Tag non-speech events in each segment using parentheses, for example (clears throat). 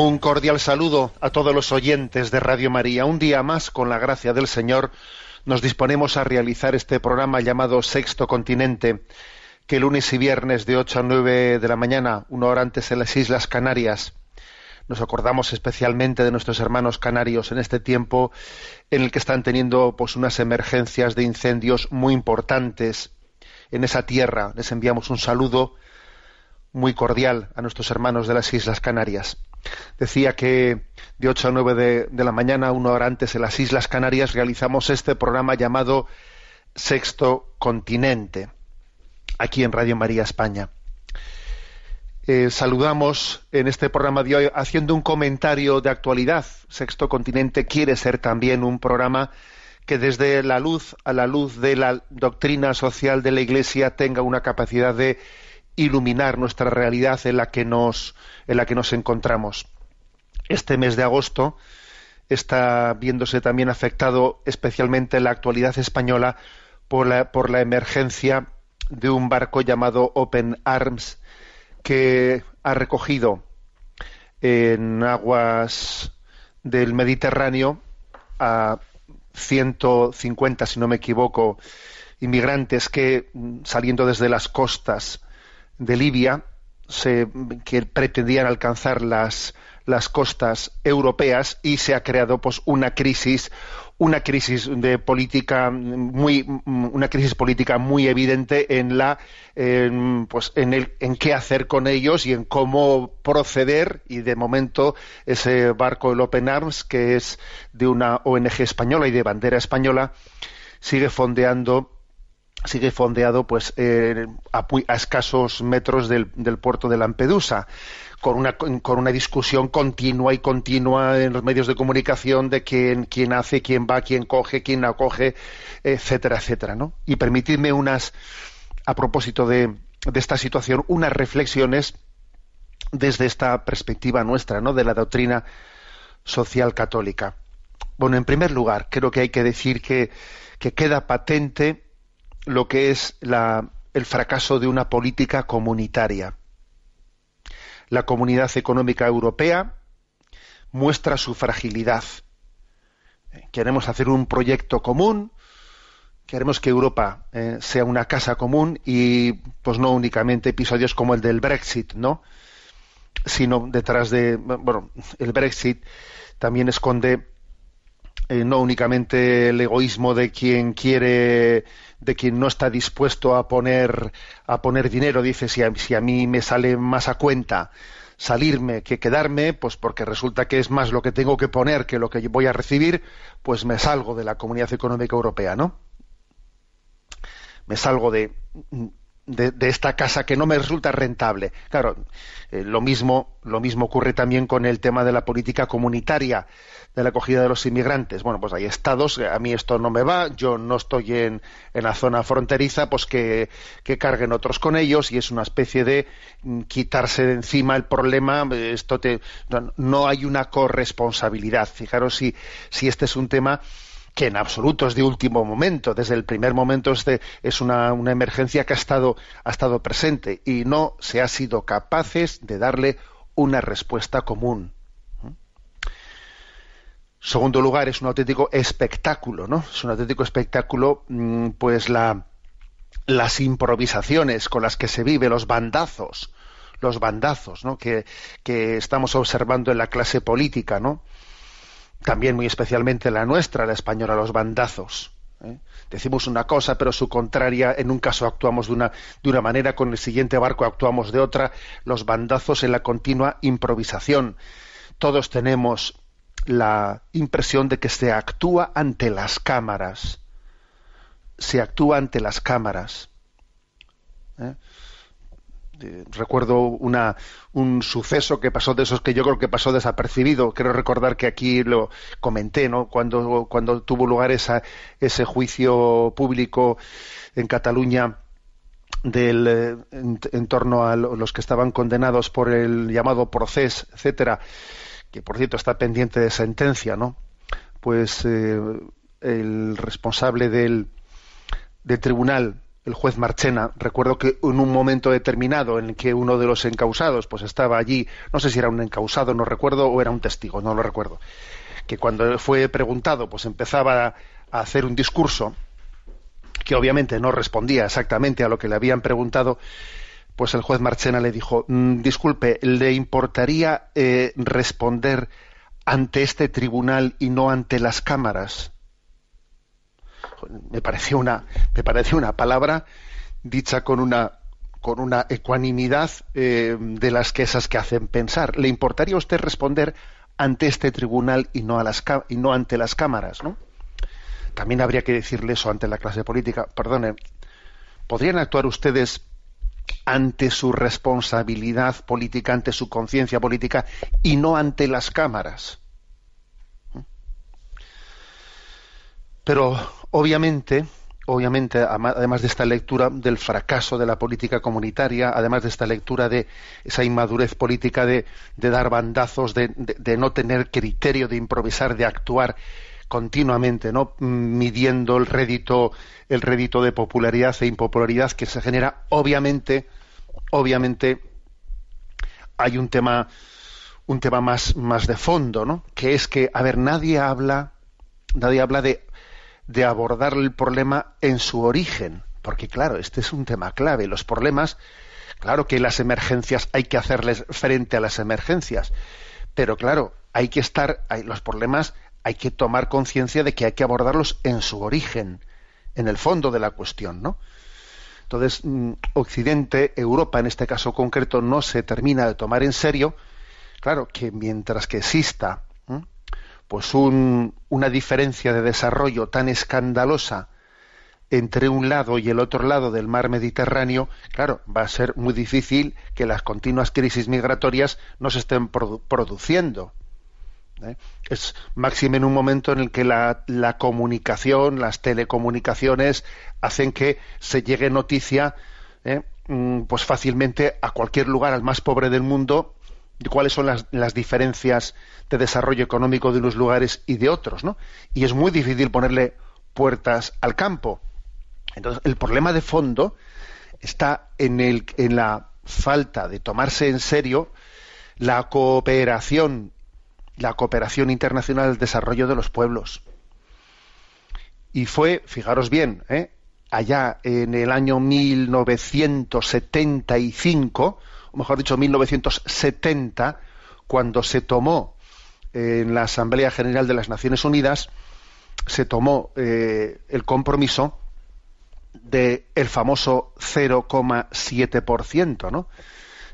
Un cordial saludo a todos los oyentes de Radio María. Un día más, con la gracia del Señor, nos disponemos a realizar este programa llamado Sexto Continente, que lunes y viernes de 8 a 9 de la mañana, una hora antes en las Islas Canarias, nos acordamos especialmente de nuestros hermanos canarios en este tiempo en el que están teniendo pues unas emergencias de incendios muy importantes en esa tierra. Les enviamos un saludo muy cordial a nuestros hermanos de las Islas Canarias. Decía que de 8 a 9 de, la mañana, una hora antes en las Islas Canarias, realizamos este programa llamado Sexto Continente, aquí en Radio María España. Eh, saludamos en este programa de hoy haciendo un comentario de actualidad. Sexto Continente quiere ser también un programa que desde la luz a la luz de la doctrina social de la Iglesia tenga una capacidad de iluminar nuestra realidad en la que nos, en la que nos encontramos. Este mes de agosto está viéndose también afectado especialmente en la actualidad española por la, por la emergencia de un barco llamado Open Arms que ha recogido en aguas del Mediterráneo a 150, si no me equivoco, inmigrantes que saliendo desde las costas de Libia se, que pretendían alcanzar las, las costas europeas y se ha creado pues una crisis una crisis de política muy una crisis política muy evidente en la en, pues en el en qué hacer con ellos y en cómo proceder. Y de momento ese barco el Open Arms que es de una ONG española y de bandera española sigue fondeando sigue fondeado pues eh, a, escasos metros del, del, puerto de Lampedusa con una, con una discusión continua y continua en los medios de comunicación de quién, quién hace, quién va, quién coge, quién acoge, etcétera, etcétera, ¿no? Y permitidme unas, a propósito de, de esta situación, unas reflexiones desde esta perspectiva nuestra, ¿no? De la doctrina social católica. Bueno, en primer lugar, creo que hay que decir que, que queda patente lo que es la, el fracaso de una política comunitaria. La Comunidad Económica Europea muestra su fragilidad. Queremos hacer un proyecto común, queremos que Europa eh, sea una casa común y pues no únicamente episodios como el del Brexit, ¿no? Sino detrás de bueno, el Brexit también esconde eh, no únicamente el egoísmo de quien quiere de quien no está dispuesto a poner a poner dinero dice si a, si a mí me sale más a cuenta salirme que quedarme pues porque resulta que es más lo que tengo que poner que lo que voy a recibir pues me salgo de la comunidad económica europea no me salgo de de, esta casa que no me resulta rentable. Claro, eh, lo mismo lo mismo ocurre también con el tema de la política comunitaria de la acogida de los inmigrantes. Bueno, pues hay estados, a mí esto no me va, yo no estoy en, en la zona fronteriza, pues que, que, carguen otros con ellos y es una especie de quitarse de encima el problema. Esto te, no, no hay una corresponsabilidad. Fijaros si, si este es un tema que en absoluto es de último momento. Desde el primer momento este es una, una, emergencia que ha estado, ha estado presente y no se ha sido capaces de darle una respuesta común. Segundo lugar, es un auténtico espectáculo, ¿no? Es un auténtico espectáculo, pues la, las improvisaciones con las que se vive, los bandazos, los bandazos, ¿no? Que, que estamos observando en la clase política, ¿no? También muy especialmente la nuestra, la española, los bandazos. ¿eh? Decimos una cosa, pero su contraria, en un caso actuamos de una, de una manera, con el siguiente barco actuamos de otra, los bandazos en la continua improvisación. Todos tenemos la impresión de que se actúa ante las cámaras. Se actúa ante las cámaras. ¿eh? Recuerdo una, un suceso que pasó de esos que yo creo que pasó desapercibido. Quiero recordar que aquí lo comenté, ¿no? Cuando, cuando tuvo lugar esa, ese juicio público en Cataluña del, en, torno a los que estaban condenados por el llamado proceso, etcétera, que por cierto está pendiente de sentencia, ¿no? Pues eh, el responsable del, del tribunal el juez Marchena, recuerdo que en un momento determinado en que uno de los encausados pues estaba allí, no sé si era un encausado, no recuerdo, o era un testigo, no lo recuerdo, que cuando fue preguntado pues empezaba a hacer un discurso que obviamente no respondía exactamente a lo que le habían preguntado, pues el juez Marchena le dijo, mm, disculpe, ¿le importaría eh, responder ante este tribunal y no ante las cámaras? Me pareció una, me pareció una palabra dicha con una con una ecuanimidad eh, de las que esas que hacen pensar. ¿Le importaría a usted responder ante este tribunal y no, a las, y no ante las cámaras? ¿no? También habría que decirle eso ante la clase política. Perdone, ¿podrían actuar ustedes ante su responsabilidad política, ante su conciencia política y no ante las cámaras? Pero Obviamente, obviamente, además de esta lectura del fracaso de la política comunitaria, además de esta lectura de esa inmadurez política de, dar bandazos, de, no tener criterio, de improvisar, de actuar continuamente, ¿no? midiendo el rédito, el rédito de popularidad e impopularidad que se genera, obviamente, obviamente hay un tema, un tema más, más de fondo, ¿no? Que es que, a ver, nadie habla, nadie habla de de abordar el problema en su origen, porque claro, este es un tema clave. Los problemas, claro que las emergencias hay que hacerles frente a las emergencias, pero claro, hay que estar, los problemas hay que tomar conciencia de que hay que abordarlos en su origen, en el fondo de la cuestión, ¿no? Entonces, mm, Occidente, Europa en este caso concreto, no se termina de tomar en serio, claro, que mientras que exista pues una diferencia de desarrollo tan escandalosa entre un lado y el otro lado del mar Mediterráneo, claro, va a ser muy difícil que las continuas crisis migratorias no se estén produciendo. ¿eh? Es máximo en un momento en el que la, comunicación, las telecomunicaciones, hacen que se llegue noticia ¿eh? mm, pues fácilmente a cualquier lugar, al más pobre del mundo, cuáles son las, diferencias de desarrollo económico de unos lugares y de otros, ¿no? Y es muy difícil ponerle puertas al campo. Entonces, el problema de fondo está en, el, en la falta de tomarse en serio la cooperación, la cooperación internacional del desarrollo de los pueblos. Y fue, fijaros bien, ¿eh? allá en el año 1975, o mejor dicho, 1970, cuando se tomó en la Asamblea General de las Naciones Unidas, se tomó eh, el compromiso de el famoso 0,7%, ¿no?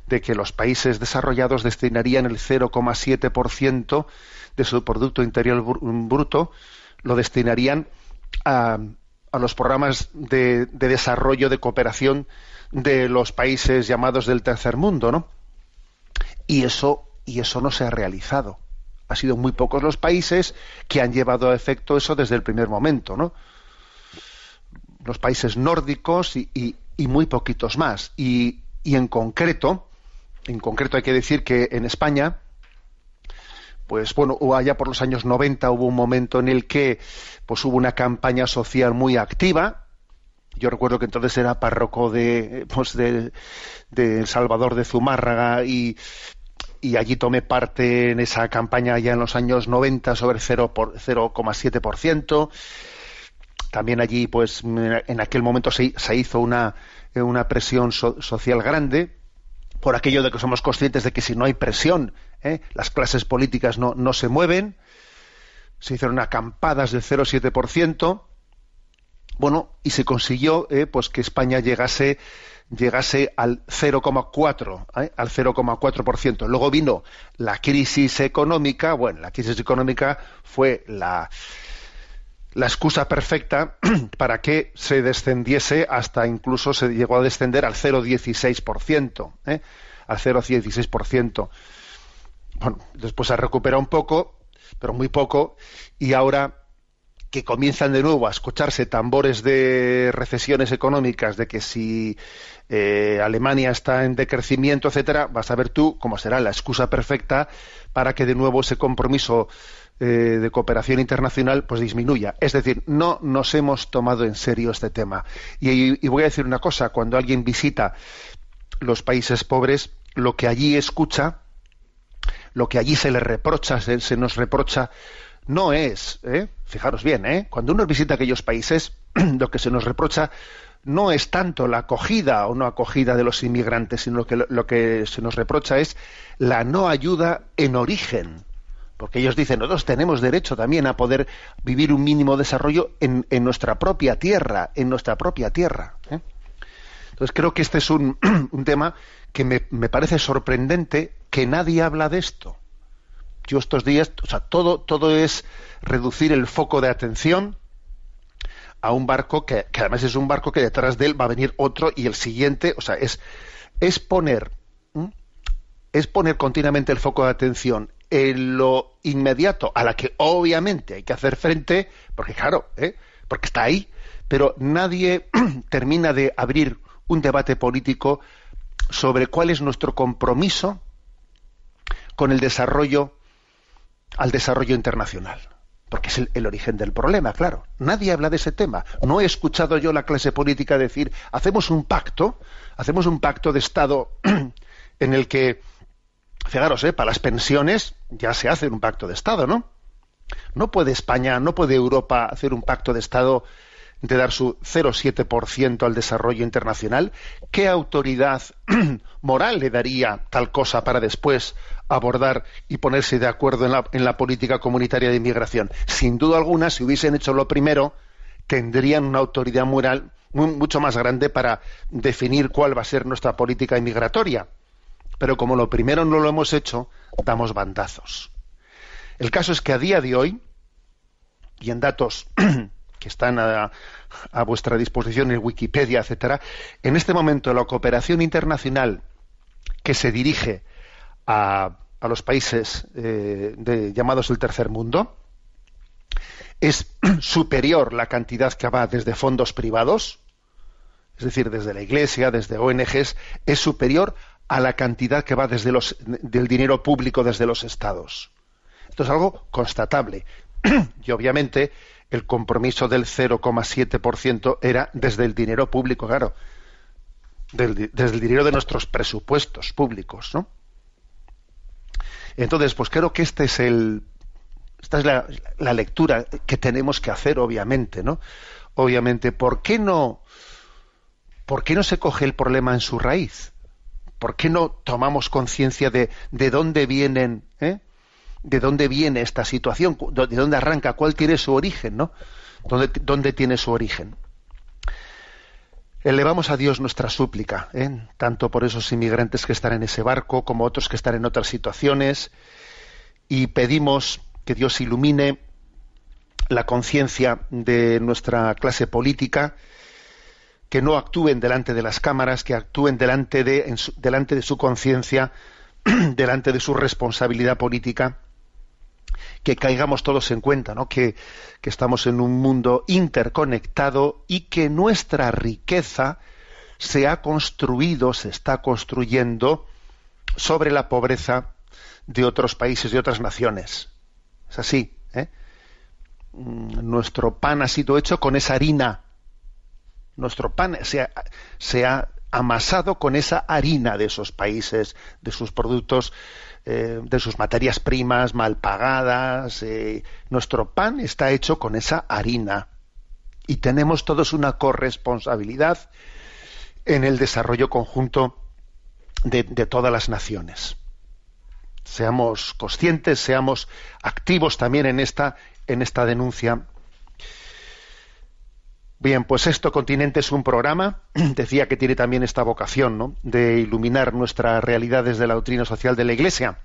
de que los países desarrollados destinarían el 0,7% de su Producto Interior Bruto, lo destinarían a, a los programas de, de, desarrollo, de cooperación de los países llamados del tercer mundo, ¿no? Y eso, y eso no se ha realizado. Ha sido muy pocos los países que han llevado a efecto eso desde el primer momento, ¿no? Los países nórdicos y, muy poquitos más. Y, y en concreto, en concreto hay que decir que en España, pues bueno, allá por los años 90 hubo un momento en el que pues hubo una campaña social muy activa, yo recuerdo que entonces era párroco de, pues de, Salvador de Zumárraga y, y allí tomé parte en esa campaña ya en los años 90 sobre 0,7%. También allí, pues, en aquel momento se, se hizo una, una presión social grande por aquello de que somos conscientes de que si no hay presión, ¿eh? las clases políticas no, no se mueven. Se hicieron acampadas del 0,7% Bueno, y se consiguió eh, pues que España llegase llegase al 0,4, ¿eh? al 0,4%. Luego vino la crisis económica. Bueno, la crisis económica fue la, la excusa perfecta (clears throat) para que se descendiese hasta incluso se llegó a descender al 0,16%, ¿eh? al 0,16%. Bueno, después se ha recuperado un poco, pero muy poco, y ahora que comienzan de nuevo a escucharse tambores de recesiones económicas, de que si eh, Alemania está en decrecimiento, etcétera, vas a ver tú cómo será la excusa perfecta para que de nuevo ese compromiso eh, de cooperación internacional pues disminuya. Es decir, no nos hemos tomado en serio este tema. Y, voy a decir una cosa, cuando alguien visita los países pobres, lo que allí escucha, lo que allí se le reprocha, se nos reprocha, no es, ¿eh? fijaros bien, ¿eh? cuando uno visita aquellos países, (clears throat) lo que se nos reprocha no es tanto la acogida o no acogida de los inmigrantes, sino que lo, que se nos reprocha es la no ayuda en origen. Porque ellos dicen, nosotros tenemos derecho también a poder vivir un mínimo desarrollo en, nuestra propia tierra, en nuestra propia tierra. ¿eh? Entonces creo que este es un, (clears throat) un tema que me, me parece sorprendente que nadie habla de esto yo estos días, o sea, todo, todo es reducir el foco de atención a un barco que, además es un barco que detrás de él va a venir otro y el siguiente, o sea, es, es poner, es poner continuamente el foco de atención en lo inmediato, a la que obviamente hay que hacer frente, porque claro, ¿eh? porque está ahí, pero nadie (clears throat) termina de abrir un debate político sobre cuál es nuestro compromiso con el desarrollo al desarrollo internacional. Porque es el, origen del problema, claro. Nadie habla de ese tema. No he escuchado yo la clase política decir, hacemos un pacto, hacemos un pacto de Estado (clears throat) en el que, fijaros, eh, para las pensiones ya se hace un pacto de Estado, ¿no? No puede España, no puede Europa hacer un pacto de Estado de dar su 0,7% al desarrollo internacional, ¿qué autoridad (clears throat) moral le daría tal cosa para después abordar y ponerse de acuerdo en la, política comunitaria de inmigración? Sin duda alguna, si hubiesen hecho lo primero, tendrían una autoridad moral mucho más grande para definir cuál va a ser nuestra política inmigratoria. Pero como lo primero no lo hemos hecho, damos bandazos. El caso es que a día de hoy, y en datos (clears throat) que están a, vuestra disposición en Wikipedia, etcétera, en este momento la cooperación internacional que se dirige a, los países eh, llamados el tercer mundo es (clears throat) superior la cantidad que va desde fondos privados, es decir, desde la Iglesia, desde ONGs, es superior a la cantidad que va desde los, del dinero público desde los estados. Esto es algo constatable. (clears throat) y obviamente el compromiso del 0,7% era desde el dinero público, claro, desde el dinero de nuestros presupuestos públicos, ¿no? Entonces, pues creo que este es el, esta es la, la, lectura que tenemos que hacer, obviamente, ¿no? Obviamente, ¿por qué no, por qué no se coge el problema en su raíz? ¿Por qué no tomamos conciencia de, de dónde vienen, eh? de dónde viene esta situación, de dónde arranca, cuál tiene su origen, ¿no? ¿Dónde, dónde tiene su origen? Elevamos a Dios nuestra súplica, ¿eh? tanto por esos inmigrantes que están en ese barco como otros que están en otras situaciones, y pedimos que Dios ilumine la conciencia de nuestra clase política, que no actúen delante de las cámaras, que actúen delante de, delante de su conciencia, (clears throat) delante de su responsabilidad política, que caigamos todos en cuenta, ¿no? que, estamos en un mundo interconectado y que nuestra riqueza se ha construido, se está construyendo sobre la pobreza de otros países, de otras naciones. Es así. ¿eh? Mm, nuestro pan ha sido hecho con esa harina. Nuestro pan se se ha amasado con esa harina de esos países, de sus productos eh, de sus materias primas mal pagadas. Eh, nuestro pan está hecho con esa harina y tenemos todos una corresponsabilidad en el desarrollo conjunto de, todas las naciones. Seamos conscientes, seamos activos también en esta, en esta denuncia. Bien, pues esto Continente es un programa, (clears throat) decía que tiene también esta vocación, ¿no? De iluminar nuestra realidad desde la doctrina social de la Iglesia.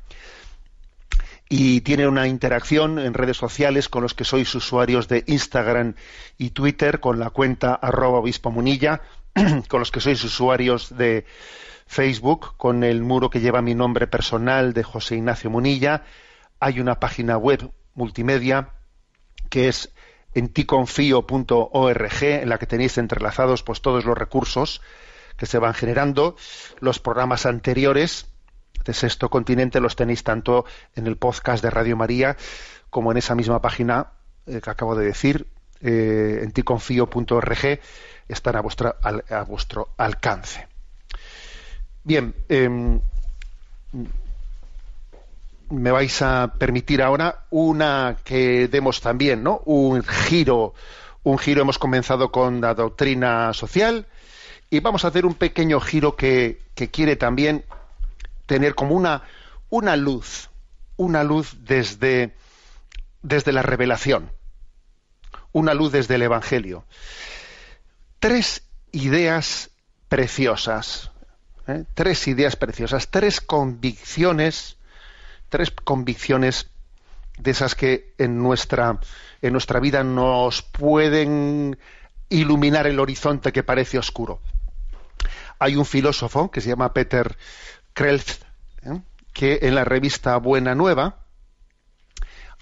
Y tiene una interacción en redes sociales con los que sois usuarios de Instagram y Twitter, con la cuenta arroba obispo munilla, (clears throat) con los que sois usuarios de Facebook, con el muro que lleva mi nombre personal de José Ignacio Munilla. Hay una página web multimedia que es en ticonfio.org, en la que tenéis entrelazados pues, todos los recursos que se van generando. Los programas anteriores de Sexto Continente los tenéis tanto en el podcast de Radio María como en esa misma página eh, que acabo de decir, eh, en ticonfio.org, están a, a vuestro alcance. Bien, em, me vais a permitir ahora una que demos también, ¿no? Un giro, un giro. Hemos comenzado con la doctrina social y vamos a hacer un pequeño giro que, quiere también tener como una, una luz, una luz desde, desde la revelación, una luz desde el Evangelio. Tres ideas preciosas, ¿eh? tres ideas preciosas, tres convicciones tres convicciones de esas que en nuestra, en nuestra vida nos pueden iluminar el horizonte que parece oscuro. Hay un filósofo que se llama Peter Krelft, ¿eh? que en la revista Buena Nueva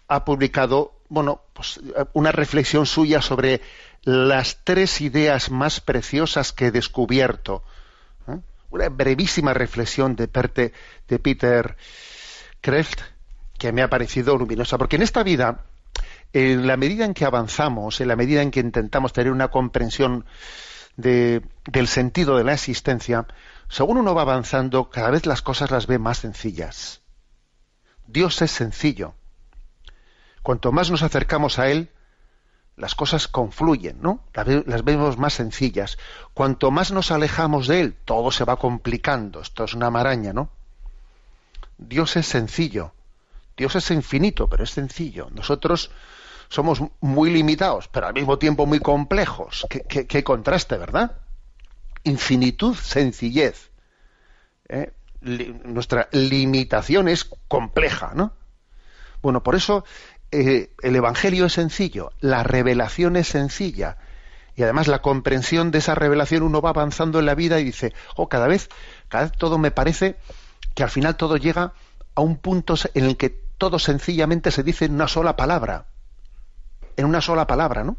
ha publicado bueno, pues, una reflexión suya sobre las tres ideas más preciosas que he descubierto. ¿eh? Una brevísima reflexión de, de Peter Que me ha parecido luminosa, porque en esta vida, en la medida en que avanzamos, en la medida en que intentamos tener una comprensión del sentido de la existencia, según uno va avanzando, cada vez las cosas las ve más sencillas. Dios es sencillo. Cuanto más nos acercamos a Él, las cosas confluyen, ¿no? Las vemos más sencillas. Cuanto más nos alejamos de Él, todo se va complicando. Esto es una maraña, ¿no? Dios es sencillo. Dios es infinito, pero es sencillo. Nosotros somos muy limitados, pero al mismo tiempo muy complejos. Qué, contraste, ¿verdad? Infinitud, sencillez. ¿Eh? nuestra limitación es compleja, ¿no? Bueno, por eso eh, el Evangelio es sencillo, la revelación es sencilla. Y además la comprensión de esa revelación uno va avanzando en la vida y dice, oh, cada vez, cada vez todo me parece que al final todo llega a un punto en el que todo sencillamente se dice en una sola palabra. En una sola palabra, ¿no?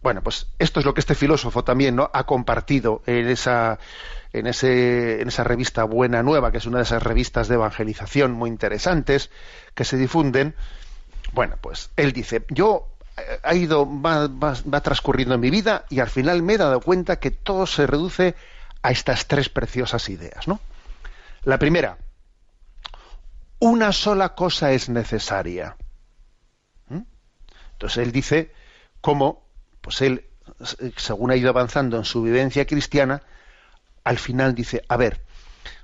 Bueno, pues esto es lo que este filósofo también ¿no? ha compartido en esa, en, ese, en esa revista Buena Nueva, que es una de esas revistas de evangelización muy interesantes que se difunden. Bueno, pues él dice, yo eh, ha ido, va, va transcurriendo en mi vida y al final me he dado cuenta que todo se reduce a estas tres preciosas ideas, ¿no? La primera, una sola cosa es necesaria. ¿Mm? Entonces él dice cómo, pues él, según ha ido avanzando en su vivencia cristiana, al final dice, a ver,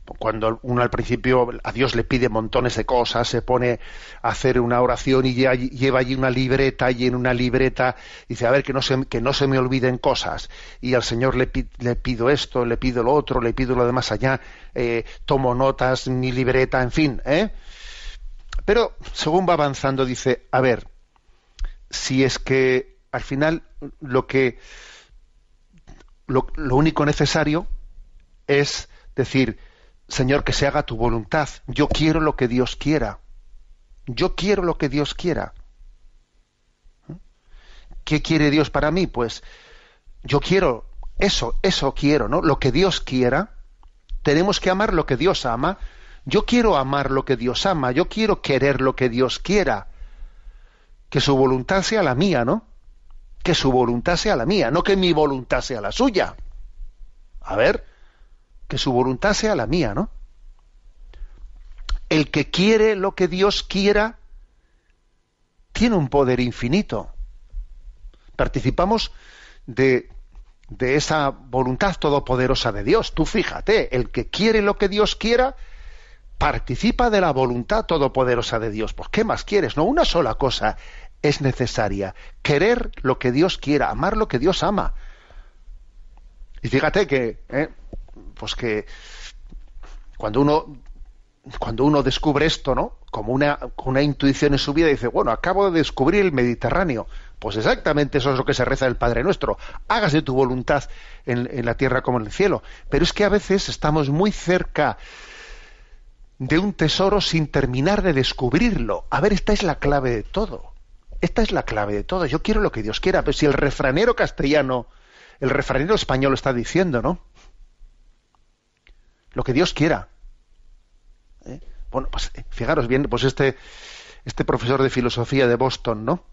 cuando uno al principio a Dios le pide montones de cosas, se pone a hacer una oración y lleva allí una libreta y en una libreta dice, a ver, que no se, que no se me olviden cosas. Y al Señor le, le pido esto, le pido lo otro, le pido lo demás allá, eh, tomo notas, mi libreta, en fin. ¿eh? Pero según va avanzando dice, a ver, si es que al final lo que lo único necesario es decir, Señor, que se haga tu voluntad. Yo quiero lo que Dios quiera. Yo quiero lo que Dios quiera. ¿Qué quiere Dios para mí? Pues yo quiero eso, eso quiero, ¿no? Lo que Dios quiera. Tenemos que amar lo que Dios ama. Yo quiero amar lo que Dios ama. Yo quiero querer lo que Dios quiera. Que su voluntad sea la mía, ¿no? Que su voluntad sea la mía, no que mi voluntad sea la suya. A ver, que su voluntad sea la mía, ¿no? El que quiere lo que Dios quiera tiene un poder infinito. Participamos de, de esa voluntad todopoderosa de Dios. Tú fíjate, el que quiere lo que Dios quiera participa de la voluntad todopoderosa de Dios. Pues ¿qué más quieres? No, una sola cosa es necesaria. Querer lo que Dios quiera, amar lo que Dios ama. Y fíjate que, ¿eh? Pues que cuando uno cuando uno descubre esto, ¿no? Como una, una intuición en su vida, dice, bueno, acabo de descubrir el Mediterráneo. Pues exactamente eso es lo que se reza el Padre Nuestro. Hágase tu voluntad en, en la tierra como en el cielo. Pero es que a veces estamos muy cerca de un tesoro sin terminar de descubrirlo. A ver, esta es la clave de todo. Esta es la clave de todo. Yo quiero lo que Dios quiera. Pero si el refranero castellano, el refranero español está diciendo, ¿no? Lo que Dios quiera. ¿Eh? Bueno, pues eh, fijaros bien, pues este, este profesor de filosofía de Boston, ¿no?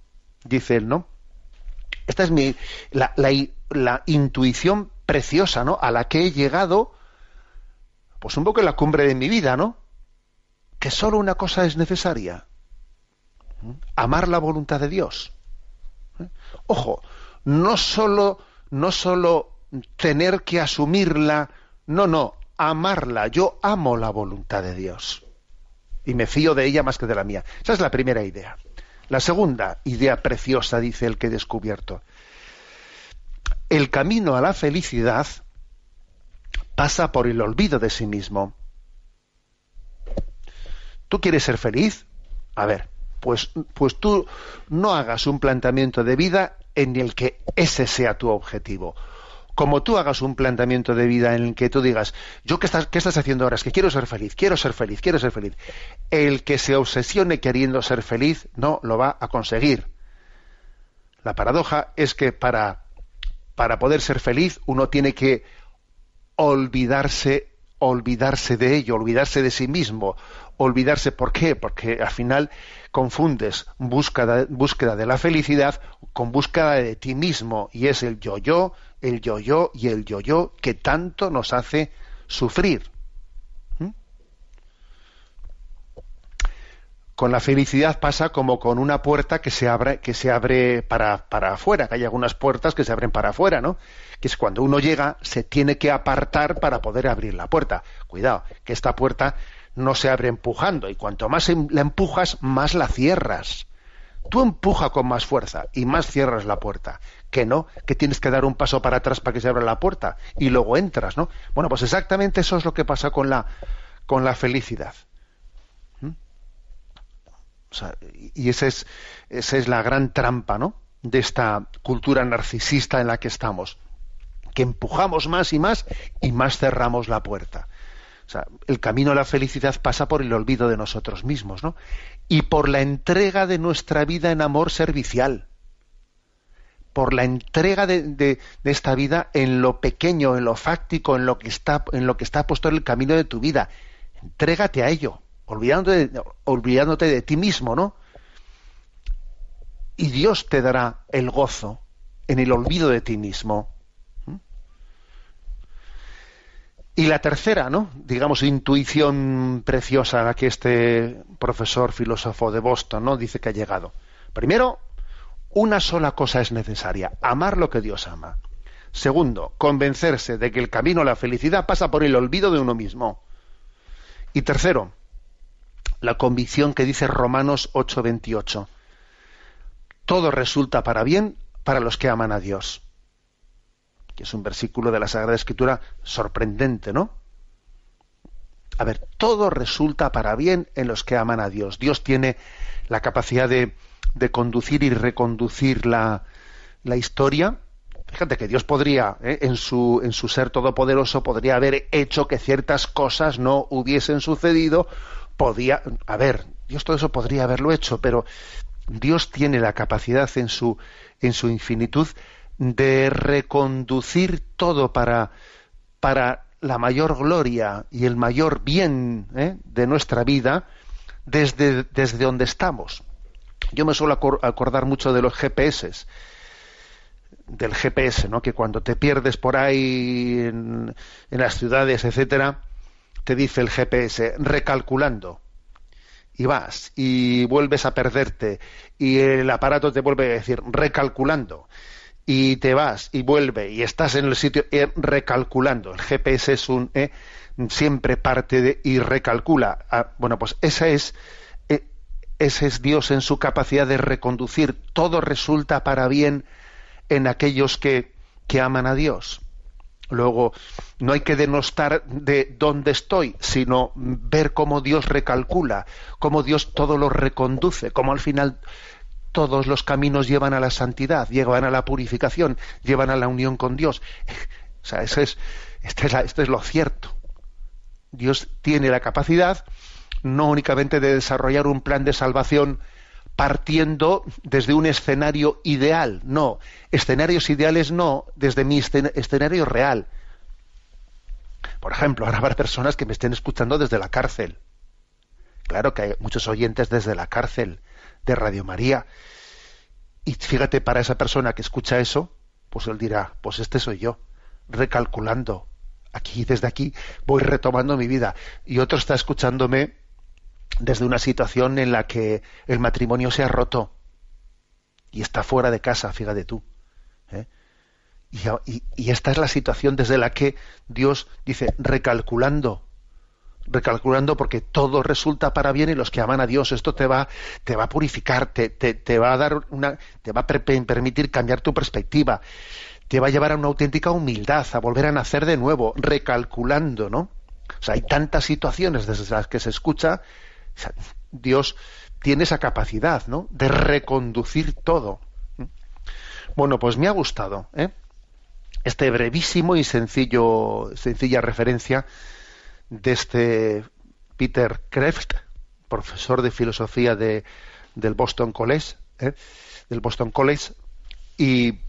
Dice él, ¿no? Esta es mi, la, la, intuición preciosa, ¿no? A la que he llegado, pues un poco en la cumbre de mi vida, ¿no? Que solo una cosa es necesaria. ¿Mm? Amar la voluntad de Dios. ¿Eh? Ojo, no solo, no solo tener que asumirla, no, no, amarla. Yo amo la voluntad de Dios. Y me fío de ella más que de la mía. Esa es la primera idea. La segunda idea preciosa, dice el que he descubierto. El camino a la felicidad pasa por el olvido de sí mismo. ¿Tú quieres ser feliz? A ver, pues, pues tú no hagas un planteamiento de vida en el que ese sea tu objetivo como tú hagas un planteamiento de vida en el que tú digas, yo qué estás, qué estás haciendo ahora, es que quiero ser feliz, quiero ser feliz, quiero ser feliz. El que se obsesione queriendo ser feliz no lo va a conseguir. La paradoja es que para, para poder ser feliz uno tiene que olvidarse, olvidarse de ello, olvidarse de sí mismo, olvidarse por qué, porque al final confundes búsqueda, búsqueda de la felicidad con búsqueda de ti mismo y es el yo-yo, el yo-yo y el yo-yo que tanto nos hace sufrir. ¿Mm? Con la felicidad pasa como con una puerta que se abre, que se abre para, para afuera, que hay algunas puertas que se abren para afuera, ¿no? Que es cuando uno llega, se tiene que apartar para poder abrir la puerta. Cuidado, que esta puerta no se abre empujando, y cuanto más em, la empujas, más la cierras. Tú empuja con más fuerza y más cierras la puerta que no, que tienes que dar un paso para atrás para que se abra la puerta y luego entras, ¿no? Bueno, pues exactamente eso es lo que pasa con la, con la felicidad. ¿Mm? y esa es, es la gran trampa, ¿no? De esta cultura narcisista en la que estamos, que empujamos más y más y más cerramos la puerta. El camino a la felicidad pasa por el olvido de nosotros mismos, ¿no? Y por la entrega de nuestra vida en amor servicial por la entrega de, esta vida en lo pequeño, en lo fáctico, en lo que está, en lo que está puesto en el camino de tu vida. Entrégate a ello, olvidándote de, olvidándote de ti mismo, ¿no? Y Dios te dará el gozo en el olvido de ti mismo. ¿Mm? Y la tercera, ¿no? Digamos, intuición preciosa a la que este profesor filósofo de Boston, ¿no? Dice que ha llegado. Primero, una sola cosa es necesaria, amar lo que Dios ama. Segundo, convencerse de que el camino a la felicidad pasa por el olvido de uno mismo. Y tercero, la convicción que dice Romanos 8:28. Todo resulta para bien para los que aman a Dios. Que es un versículo de la Sagrada Escritura sorprendente, ¿no? A ver, todo resulta para bien en los que aman a Dios. Dios tiene la capacidad de, de conducir y reconducir la, la historia, fíjate que Dios podría, ¿eh? en, su, en su ser todopoderoso, podría haber hecho que ciertas cosas no hubiesen sucedido, podía, a ver, Dios todo eso podría haberlo hecho, pero Dios tiene la capacidad en su, en su infinitud de reconducir todo para, para la mayor gloria y el mayor bien ¿eh? de nuestra vida desde, desde donde estamos. Yo me suelo acordar mucho de los GPS, del GPS, ¿no? Que cuando te pierdes por ahí en, las ciudades, etcétera, te dice el GPS recalculando y vas y vuelves a perderte y el aparato te vuelve a decir recalculando y te vas y vuelve y estás en el sitio eh, recalculando. El GPS es un eh, siempre parte de y recalcula. Ah, bueno, pues esa es ese es Dios en su capacidad de reconducir. Todo resulta para bien en aquellos que, que aman a Dios. Luego, no hay que denostar de dónde estoy, sino ver cómo Dios recalcula, cómo Dios todo lo reconduce, cómo al final todos los caminos llevan a la santidad, llevan a la purificación, llevan a la unión con Dios. (laughs) O sea, eso es, esto es, es lo cierto. Dios tiene la capacidad no únicamente de desarrollar un plan de salvación partiendo desde un escenario ideal, no, escenarios ideales no, desde mi escenario real. Por ejemplo, ahora habrá personas que me estén escuchando desde la cárcel. Claro que hay muchos oyentes desde la cárcel de Radio María. Y fíjate, para esa persona que escucha eso, pues él dirá, pues este soy yo, recalculando. Aquí, desde aquí, voy retomando mi vida. Y otro está escuchándome desde una situación en la que el matrimonio se ha roto y está fuera de casa, fíjate tú. ¿eh? Y, y, esta es la situación desde la que Dios dice, recalculando, recalculando porque todo resulta para bien en los que aman a Dios. Esto te va, te va a purificar, te, te, va a dar una, te va a permitir cambiar tu perspectiva, te va a llevar a una auténtica humildad, a volver a nacer de nuevo, recalculando, ¿no? O sea, hay tantas situaciones desde las que se escucha Dios tiene esa capacidad, ¿no? De reconducir todo. Bueno, pues me ha gustado, ¿eh? Este brevísimo y sencillo, sencilla referencia de este Peter Kreft, profesor de filosofía de, del Boston College, ¿eh? del Boston College, y,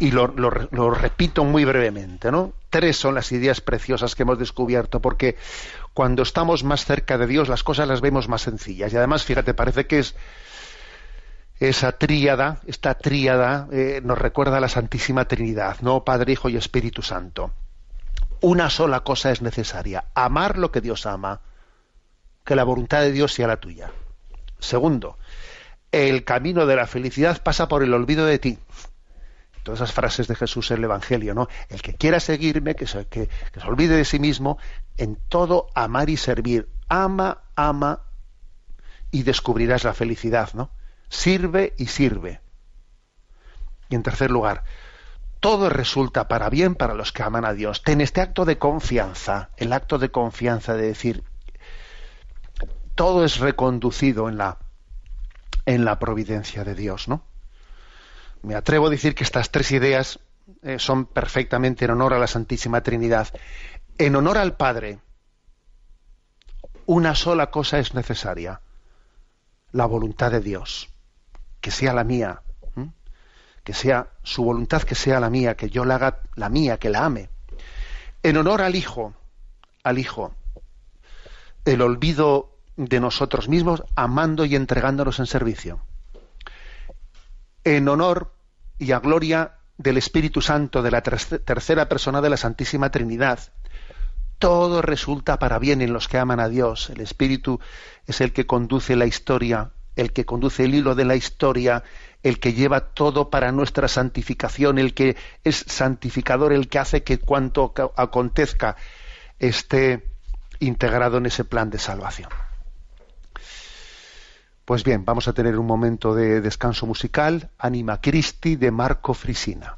lo, lo, repito muy brevemente, ¿no? Tres son las ideas preciosas que hemos descubierto, porque cuando estamos más cerca de Dios las cosas las vemos más sencillas. Y además, fíjate, parece que es esa tríada, esta tríada eh, nos recuerda a la Santísima Trinidad, ¿no? Padre, Hijo y Espíritu Santo. Una sola cosa es necesaria, amar lo que Dios ama, que la voluntad de Dios sea la tuya. Segundo, el camino de la felicidad pasa por el olvido de ti todas esas frases de Jesús en el Evangelio, ¿no? El que quiera seguirme, que se, que, se olvide de sí mismo, en todo amar y servir. Ama, ama y descubrirás la felicidad, ¿no? Sirve y sirve. Y en tercer lugar, todo resulta para bien para los que aman a Dios. Ten este acto de confianza, el acto de confianza de decir, todo es reconducido en la, en la providencia de Dios, ¿no? me atrevo a decir que estas tres ideas eh, son perfectamente en honor a la Santísima Trinidad. En honor al Padre, una sola cosa es necesaria, la voluntad de Dios, que sea la mía, que sea su voluntad, que sea la mía, que yo la haga la mía, que la ame. En honor al Hijo, al Hijo, el olvido de nosotros mismos, amando y entregándonos en servicio. En honor y a gloria del Espíritu Santo, de la tercera persona de la Santísima Trinidad. Todo resulta para bien en los que aman a Dios. El Espíritu es el que conduce la historia, el que conduce el hilo de la historia, el que lleva todo para nuestra santificación, el que es santificador, el que hace que cuanto acontezca esté integrado en ese plan de salvación. Pues bien, vamos a tener un momento de descanso musical, Anima Christi de Marco Frisina.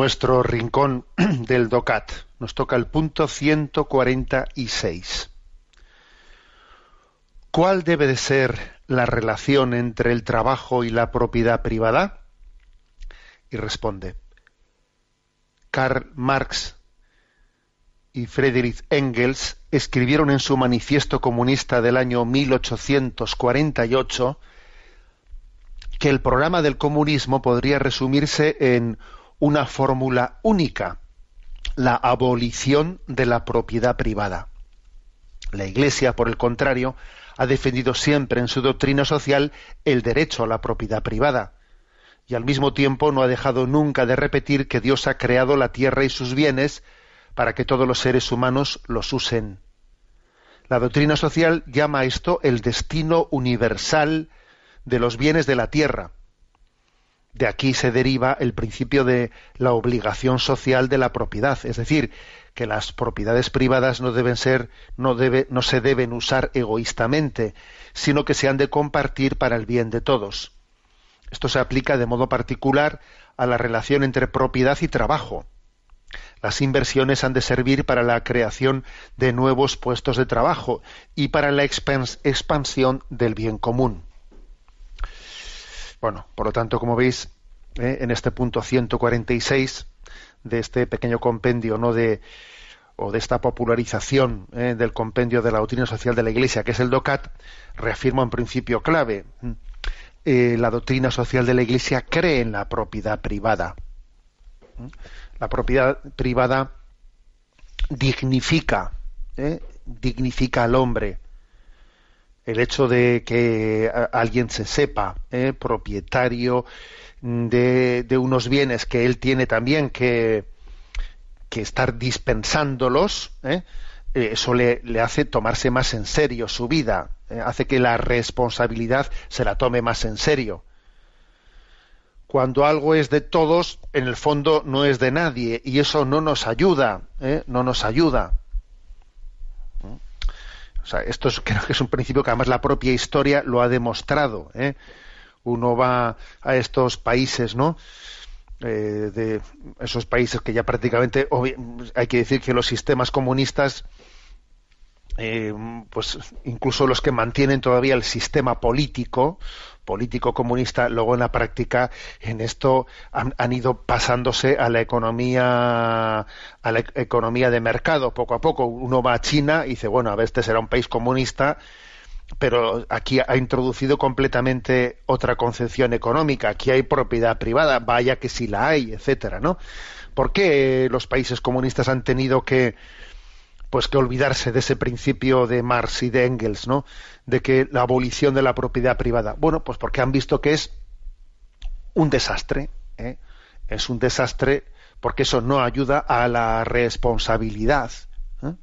Nuestro rincón (clears throat) del DOCAT. Nos toca el punto 146. ¿Cuál debe de ser la relación entre el trabajo y la propiedad privada? Y responde, Karl Marx y Friedrich Engels escribieron en su manifiesto comunista del año 1848 que el programa del comunismo podría resumirse en una fórmula única, la abolición de la propiedad privada. La Iglesia, por el contrario, ha defendido siempre en su doctrina social el derecho a la propiedad privada y al mismo tiempo no ha dejado nunca de repetir que Dios ha creado la tierra y sus bienes para que todos los seres humanos los usen. La doctrina social llama a esto el destino universal de los bienes de la tierra. De aquí se deriva el principio de la obligación social de la propiedad, es decir, que las propiedades privadas no deben ser, no, se deben usar egoístamente, sino que se han de compartir para el bien de todos. Esto se aplica de modo particular a la relación entre propiedad y trabajo. Las inversiones han de servir para la creación de nuevos puestos de trabajo y para la expansión del bien común. Bueno, por lo tanto, como veis, eh, en este punto 146 de este pequeño compendio, no de o de esta popularización eh, del compendio de la doctrina social de la Iglesia, que es el DOCAT, reafirma un principio clave. Eh, la doctrina social de la Iglesia cree en la propiedad privada. La propiedad privada dignifica, dignifica al hombre, el hecho de que alguien se sepa eh, propietario de, unos bienes que él tiene también que, estar dispensándolos, eh, eh, eso le, hace tomarse más en serio su vida, hace que la responsabilidad se la tome más en serio. Cuando algo es de todos, en el fondo no es de nadie y eso no nos ayuda, no nos ayuda esto (laughs) creo que es un principio que además la propia historia lo ha demostrado. ¿eh? Uno va a estos países, ¿no? Eh, de esos países que ya prácticamente hay que decir que los sistemas comunistas eh, pues incluso los que mantienen todavía el sistema político político comunista, luego en la práctica en esto han, ido pasándose a la economía a la economía de mercado poco a poco. Uno va a China y dice, bueno, a ver, este será un país comunista, pero aquí ha introducido completamente otra concepción económica. Aquí hay propiedad privada, vaya que si la hay, etcétera, ¿no? ¿Por qué los países comunistas han tenido que pues que olvidarse de ese principio de Marx y de Engels, ¿no? De que la abolición de la propiedad privada. Bueno, pues porque han visto que es un desastre, ¿eh? es un desastre porque eso no ayuda a la responsabilidad ¿eh?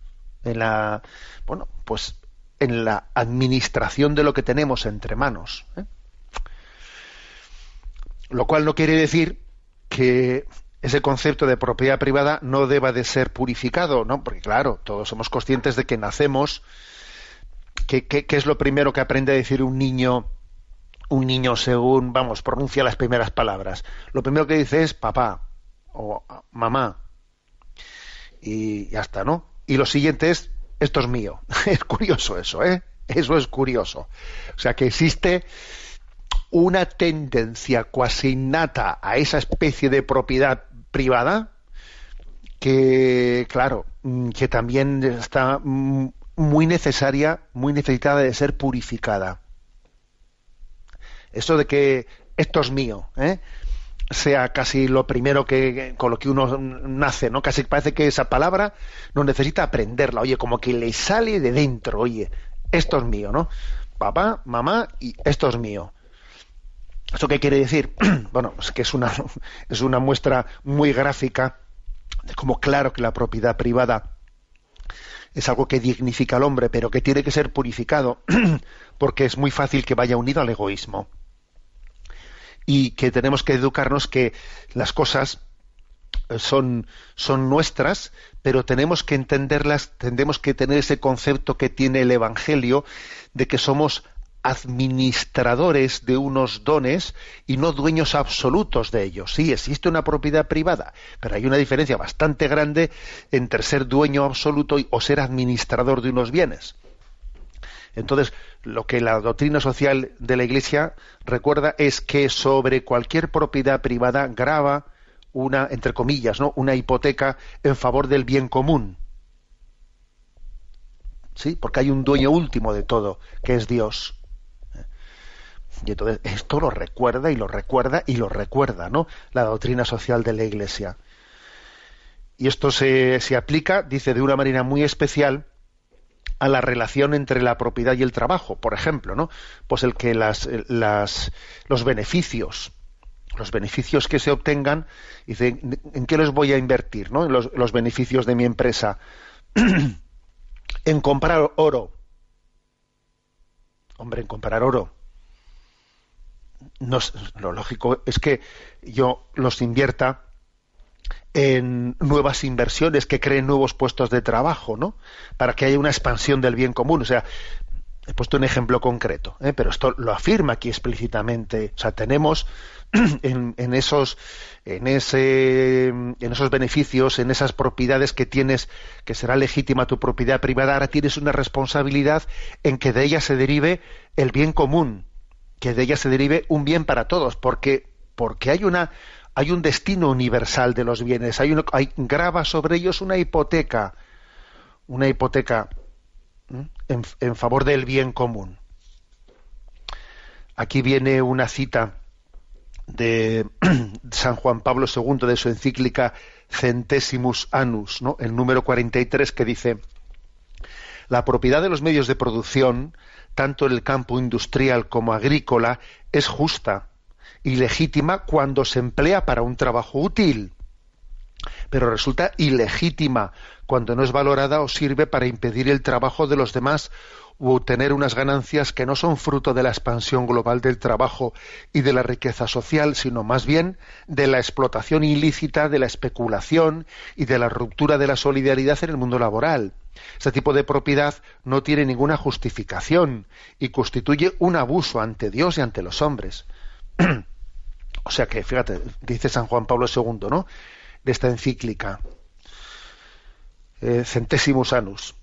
en la, bueno, pues en la administración de lo que tenemos entre manos. ¿eh? Lo cual no quiere decir que ese concepto de propiedad privada no deba de ser purificado, ¿no? Porque claro, todos somos conscientes de que nacemos, ¿qué es lo primero que aprende a decir un niño, un niño según, vamos, pronuncia las primeras palabras. Lo primero que dice es papá o mamá. Y ya está, ¿no? Y lo siguiente es, esto es mío. (laughs) es curioso eso, ¿eh? Eso es curioso. O sea que existe una tendencia cuasi innata a esa especie de propiedad privada que, claro, mm, que también está mm, muy necesaria, muy necesitada de ser purificada. Eso de que esto es mío, ¿eh? sea casi lo primero que con lo que uno nace, ¿no? Casi parece que esa palabra no necesita aprenderla, oye, como que le sale de dentro, oye, esto es mío, ¿no? Papá, mamá y esto es mío. ¿Eso qué quiere decir? (clears throat) bueno, es que es una, (laughs) es una muestra muy gráfica de cómo claro que la propiedad privada es algo que dignifica al hombre, pero que tiene que ser purificado, (clears throat) porque es muy fácil que vaya unido al egoísmo. Y que tenemos que educarnos que las cosas son, son nuestras, pero tenemos que entenderlas, tenemos que tener ese concepto que tiene el Evangelio de que somos administradores de unos dones y no dueños absolutos de ellos. Sí, existe una propiedad privada, pero hay una diferencia bastante grande entre ser dueño absoluto o ser administrador de unos bienes. Entonces, lo que la doctrina social de la Iglesia recuerda es que sobre cualquier propiedad privada grava una, entre comillas, ¿no? una hipoteca en favor del bien común. ¿Sí? Porque hay un dueño último de todo, que es Dios. Y entonces esto lo recuerda y lo recuerda y lo recuerda, ¿no? La doctrina social de la Iglesia. Y esto se, se aplica, dice, de una manera muy especial a la relación entre la propiedad y el trabajo, por ejemplo, ¿no? Pues el que las, las, los beneficios, los beneficios que se obtengan, dice, ¿en qué los voy a invertir, ¿no? Los, los beneficios de mi empresa. (clears throat) en comprar oro. Hombre, en comprar oro. No, lo lógico es que yo los invierta en nuevas inversiones que creen nuevos puestos de trabajo, ¿no? Para que haya una expansión del bien común. O sea, he puesto un ejemplo concreto, ¿eh? pero esto lo afirma aquí explícitamente. O sea, tenemos (clears throat) en, en, esos en ese en esos beneficios, en esas propiedades que tienes, que será legítima tu propiedad privada, ahora tienes una responsabilidad en que de ella se derive el bien común, que de ella se derive un bien para todos, porque porque hay una hay un destino universal de los bienes, hay, hay grava sobre ellos una hipoteca, una hipoteca en, en, favor del bien común. Aquí viene una cita de (clears throat) San Juan Pablo II de su encíclica Centesimus Annus, ¿no? el número 43, que dice, la propiedad de los medios de producción, tanto en el campo industrial como agrícola, es justa ilegítima cuando se emplea para un trabajo útil, pero resulta ilegítima cuando no es valorada o sirve para impedir el trabajo de los demás u obtener unas ganancias que no son fruto de la expansión global del trabajo y de la riqueza social, sino más bien de la explotación ilícita, de la especulación y de la ruptura de la solidaridad en el mundo laboral. Este tipo de propiedad no tiene ninguna justificación y constituye un abuso ante Dios y ante los hombres. (clears throat) O sea que, fíjate, dice San Juan Pablo II, ¿no? De esta encíclica, eh, Centésimos Anus.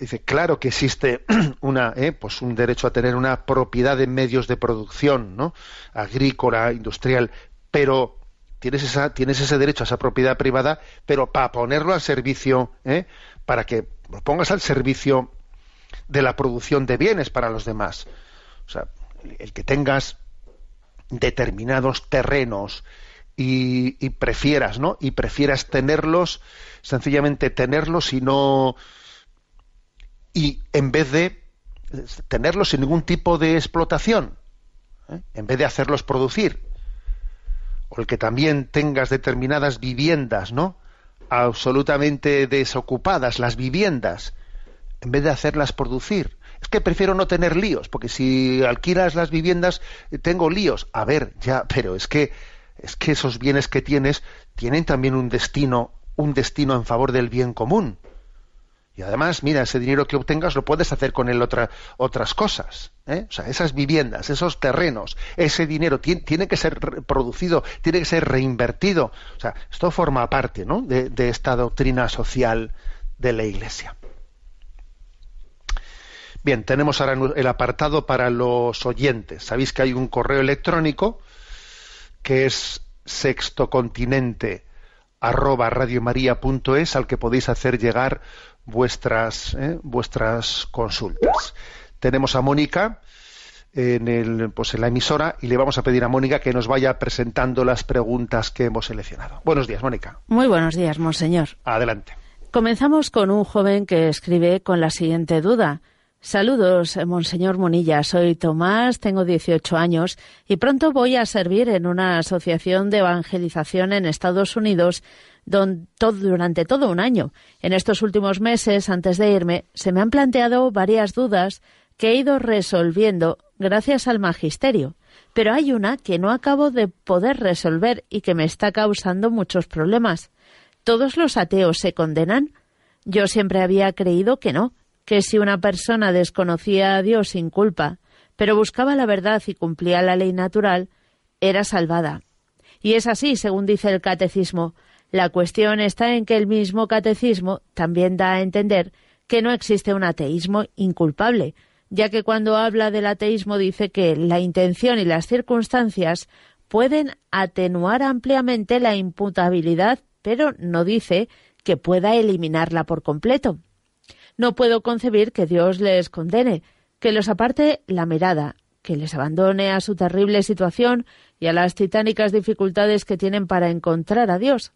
Dice, claro que existe (clears throat) una, eh, pues un derecho a tener una propiedad de medios de producción, ¿no? Agrícola, industrial, pero tienes, esa, tienes ese derecho a esa propiedad privada, pero para ponerlo al servicio, ¿eh? para que lo pongas al servicio de la producción de bienes para los demás. O sea, el que tengas determinados terrenos y, prefieras, ¿no? Y prefieras tenerlos, sencillamente tenerlos y no y en vez de tenerlos sin ningún tipo de explotación, ¿eh? en vez de hacerlos producir, o el que también tengas determinadas viviendas, ¿no? absolutamente desocupadas, las viviendas, en vez de hacerlas producir, es que prefiero no tener líos, porque si alquilas las viviendas eh, tengo líos. A ver, ya, pero es que es que esos bienes que tienes tienen también un destino, un destino en favor del bien común. Y además, mira, ese dinero que obtengas lo puedes hacer con él otra, otras cosas. ¿eh? O sea, esas viviendas, esos terrenos, ese dinero tiene, tiene, que ser producido, tiene que ser reinvertido. O sea, esto forma parte ¿no? de, esta doctrina social de la Iglesia. Bien, tenemos ahora el apartado para los oyentes. Sabéis que hay un correo electrónico que es sextocontinente al que podéis hacer llegar vuestras, eh, vuestras consultas. Tenemos a Mónica en, el, pues en la emisora y le vamos a pedir a Mónica que nos vaya presentando las preguntas que hemos seleccionado. Buenos días, Mónica. Muy buenos días, monseñor. Adelante. Comenzamos con un joven que escribe con la siguiente duda. Saludos, Monseñor Monilla. Soy Tomás, tengo 18 años y pronto voy a servir en una asociación de evangelización en Estados Unidos durante todo un año. En estos últimos meses, antes de irme, se me han planteado varias dudas que he ido resolviendo gracias al magisterio, pero hay una que no acabo de poder resolver y que me está causando muchos problemas. ¿Todos los ateos se condenan? Yo siempre había creído que no, que si una persona desconocía a Dios sin culpa, pero buscaba la verdad y cumplía la ley natural, era salvada. Y es así, según dice el catecismo. La cuestión está en que el mismo catecismo también da a entender que no existe un ateísmo inculpable, ya que cuando habla del ateísmo dice que la intención y las circunstancias pueden atenuar ampliamente la imputabilidad, pero no dice que pueda eliminarla por completo. No puedo concebir que Dios les condene, que los aparte la mirada, que les abandone a su terrible situación y a las titánicas dificultades que tienen para encontrar a Dios.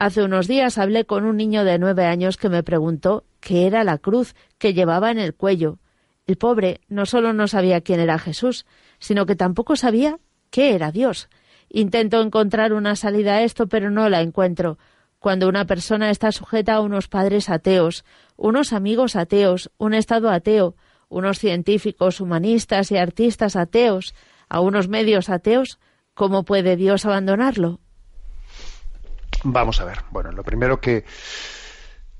Hace unos días hablé con un niño de nueve años que me preguntó qué era la cruz que llevaba en el cuello. El pobre no solo no sabía quién era Jesús, sino que tampoco sabía qué era Dios. Intento encontrar una salida a esto, pero no la encuentro. Cuando una persona está sujeta a unos padres ateos, unos amigos ateos, un Estado ateo, unos científicos, humanistas y artistas ateos, a unos medios ateos, ¿cómo puede Dios abandonarlo? Vamos a ver. Bueno, lo primero que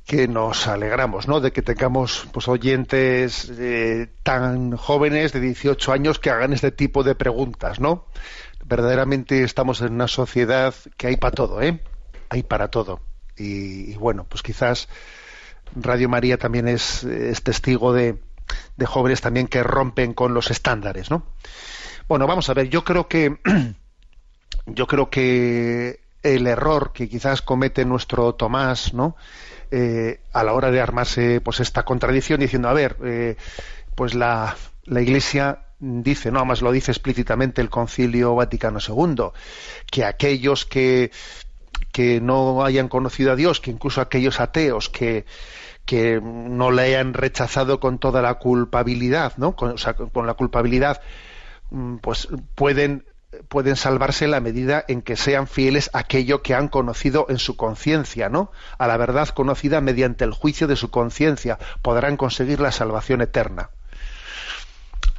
que nos alegramos, ¿no? De que tengamos pues oyentes eh, tan jóvenes de 18 años que hagan este tipo de preguntas, ¿no? Verdaderamente estamos en una sociedad que hay para todo, ¿eh? Hay para todo. Y, bueno, pues quizás Radio María también es, es testigo de, de jóvenes también que rompen con los estándares, ¿no? Bueno, vamos a ver. Yo creo que (clears throat) yo creo que el error que quizás comete nuestro Tomás, ¿no? Eh, a la hora de armarse pues esta contradicción diciendo, a ver, eh, pues la, la Iglesia dice, no, más lo dice explícitamente el Concilio Vaticano II, que aquellos que, que no hayan conocido a Dios, que incluso aquellos ateos que, que no le hayan rechazado con toda la culpabilidad, ¿no? Con, o sea, con la culpabilidad, mm, pues pueden pueden salvarse en la medida en que sean fieles a aquello que han conocido en su conciencia, ¿no? A la verdad conocida mediante el juicio de su conciencia, podrán conseguir la salvación eterna.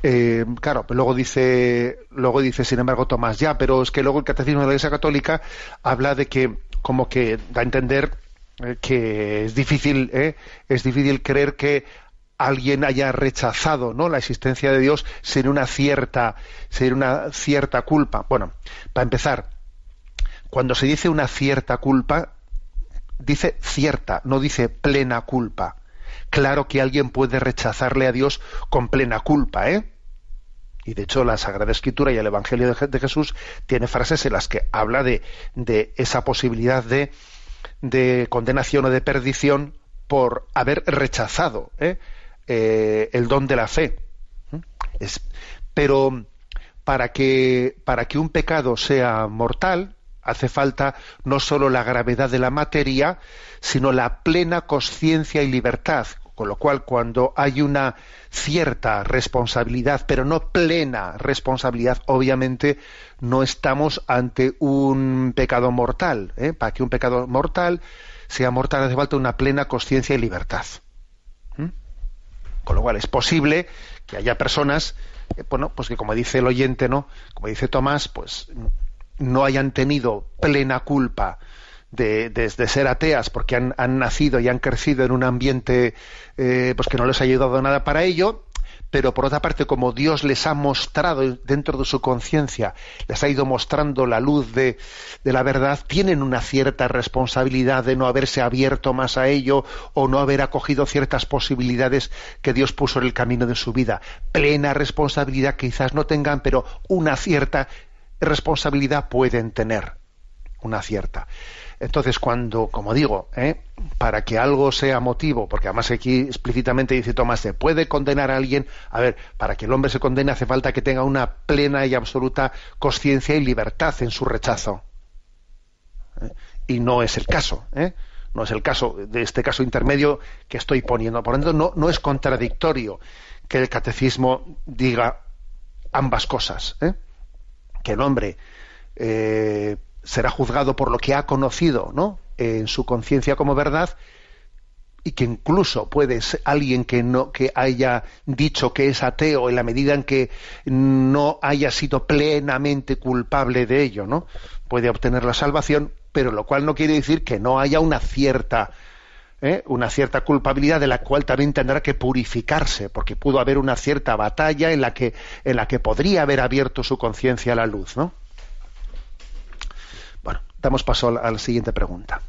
Eh, claro, luego dice, luego dice, sin embargo, Tomás, ya, pero es que luego el catecismo de la Iglesia Católica habla de que, como que da a entender eh, que es difícil, eh, es difícil creer que alguien haya rechazado ¿no? la existencia de Dios sin una cierta, una cierta culpa. Bueno, para empezar, cuando se dice una cierta culpa, dice cierta, no dice plena culpa. Claro que alguien puede rechazarle a Dios con plena culpa, ¿eh? Y de hecho la Sagrada Escritura y el Evangelio de Jesús tiene frases en las que habla de, de esa posibilidad de, de condenación o de perdición por haber rechazado ¿eh? Eh, el don de la fe. Pero para que, para que un pecado sea mortal, hace falta no sólo la gravedad de la materia, sino la plena conciencia y libertad. Con lo cual, cuando hay una cierta responsabilidad, pero no plena responsabilidad, obviamente no estamos ante un pecado mortal. ¿eh? Para que un pecado mortal sea mortal hace falta una plena conciencia y libertad. Con lo cual es posible que haya personas, bueno, pues que como dice el oyente, ¿no? Como dice Tomás, pues no hayan tenido plena culpa de, ser ateas porque han, nacido y han crecido en un ambiente eh, pues que no les ha ayudado nada para ello pero por otra parte, como Dios les ha mostrado dentro de su conciencia, les ha ido mostrando la luz de, la verdad, tienen una cierta responsabilidad de no haberse abierto más a ello o no haber acogido ciertas posibilidades que Dios puso en el camino de su vida. Plena responsabilidad quizás no tengan, pero una cierta responsabilidad pueden tener. Una cierta. Entonces, cuando, como digo, ¿eh? para que algo sea motivo, porque además aquí explícitamente dice Tomás, se puede condenar a alguien, a ver, para que el hombre se condene hace falta que tenga una plena y absoluta conciencia y libertad en su rechazo. ¿eh? Y no es el caso, ¿eh? no es el caso de este caso intermedio que estoy poniendo. Por lo tanto, no, no es contradictorio que el catecismo diga ambas cosas. ¿eh? Que el hombre será juzgado por lo que ha conocido ¿no? en su conciencia como verdad y que incluso puede ser alguien que no que haya dicho que es ateo en la medida en que no haya sido plenamente culpable de ello, ¿no? Puede obtener la salvación, pero lo cual no quiere decir que no haya una cierta ¿eh? una cierta culpabilidad de la cual también tendrá que purificarse, porque pudo haber una cierta batalla en la que, en la que podría haber abierto su conciencia a la luz, ¿no? Damos paso a la siguiente pregunta.